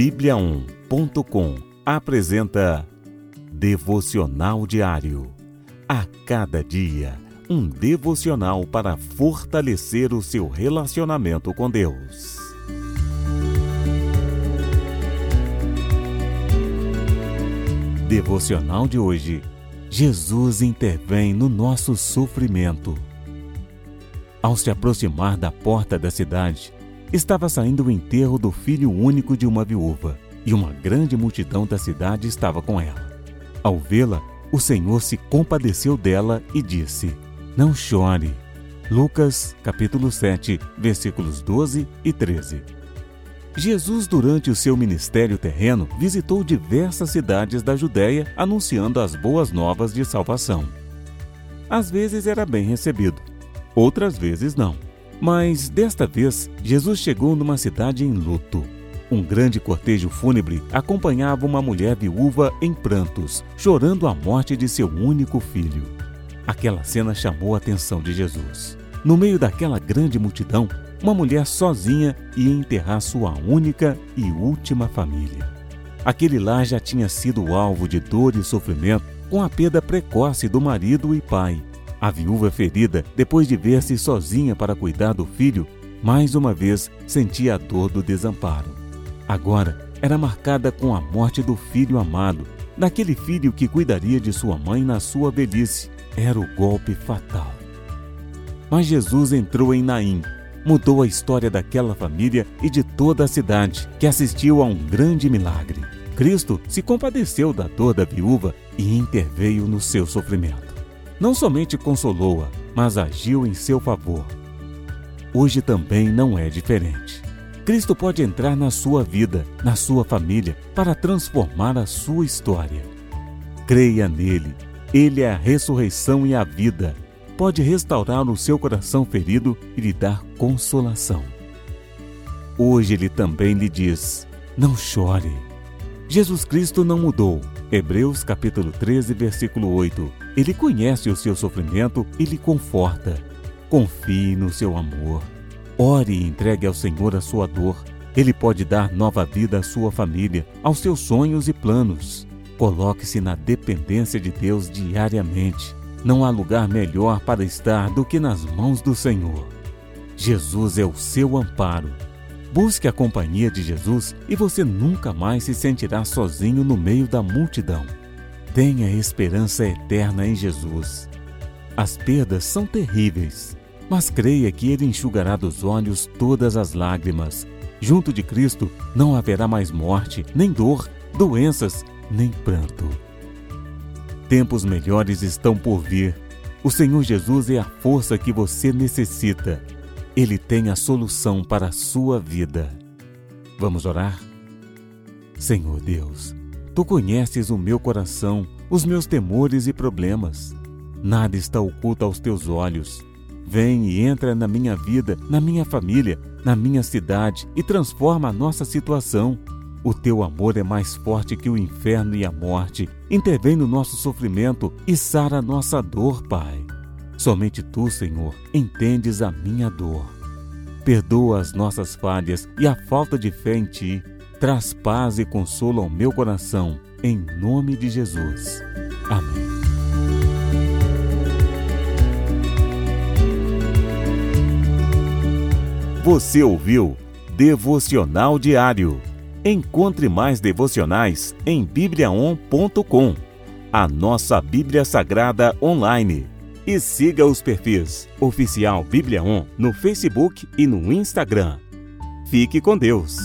Bíblia1.com apresenta Devocional Diário. A cada dia, um devocional para fortalecer o seu relacionamento com Deus. Devocional de hoje. Jesus intervém no nosso sofrimento. Ao se aproximar da porta da cidade, estava saindo o enterro do filho único de uma viúva, e uma grande multidão da cidade estava com ela. Ao vê-la, o Senhor se compadeceu dela e disse: Não chore. Lucas, capítulo 7, versículos 12 e 13. Jesus, durante o seu ministério terreno, visitou diversas cidades da Judéia anunciando as boas novas de salvação. Às vezes era bem recebido, outras vezes não. Mas desta vez, Jesus chegou numa cidade em luto. Um grande cortejo fúnebre acompanhava uma mulher viúva em prantos, chorando a morte de seu único filho. Aquela cena chamou a atenção de Jesus. No meio daquela grande multidão, uma mulher sozinha ia enterrar sua única e última família. Aquele lar já tinha sido alvo de dor e sofrimento com a perda precoce do marido e pai, a viúva ferida, depois de ver-se sozinha para cuidar do filho, mais uma vez sentia a dor do desamparo. Agora era marcada com a morte do filho amado, daquele filho que cuidaria de sua mãe na sua velhice. Era o golpe fatal. Mas Jesus entrou em Naim, mudou a história daquela família e de toda a cidade, que assistiu a um grande milagre. Cristo se compadeceu da dor da viúva e interveio no seu sofrimento não somente consolou-a, mas agiu em seu favor. Hoje também não é diferente. Cristo pode entrar na sua vida, na sua família, para transformar a sua história. Creia nele. Ele é a ressurreição e a vida. Pode restaurar o seu coração ferido e lhe dar consolação. Hoje ele também lhe diz: Não chore. Jesus Cristo não mudou. Hebreus capítulo 13, versículo 8. Ele conhece o seu sofrimento e lhe conforta. Confie no seu amor. Ore e entregue ao Senhor a sua dor. Ele pode dar nova vida à sua família, aos seus sonhos e planos. Coloque-se na dependência de Deus diariamente. Não há lugar melhor para estar do que nas mãos do Senhor. Jesus é o seu amparo Busque a companhia de Jesus e você nunca mais se sentirá sozinho no meio da multidão. Tenha esperança eterna em Jesus. As perdas são terríveis, mas creia que Ele enxugará dos olhos todas as lágrimas. Junto de Cristo não haverá mais morte, nem dor, doenças, nem pranto. Tempos melhores estão por vir. O Senhor Jesus é a força que você necessita. Ele tem a solução para a sua vida. Vamos orar? Senhor Deus, tu conheces o meu coração, os meus temores e problemas. Nada está oculto aos teus olhos. Vem e entra na minha vida, na minha família, na minha cidade e transforma a nossa situação. O teu amor é mais forte que o inferno e a morte. Intervém no nosso sofrimento e sara a nossa dor, Pai. Somente tu, Senhor, entendes a minha dor. Perdoa as nossas falhas e a falta de fé em ti. Traz paz e consolo ao meu coração, em nome de Jesus. Amém. Você ouviu Devocional Diário. Encontre mais devocionais em bibliaon.com, a nossa Bíblia Sagrada online e siga os perfis Oficial Bíblia On no Facebook e no Instagram. Fique com Deus!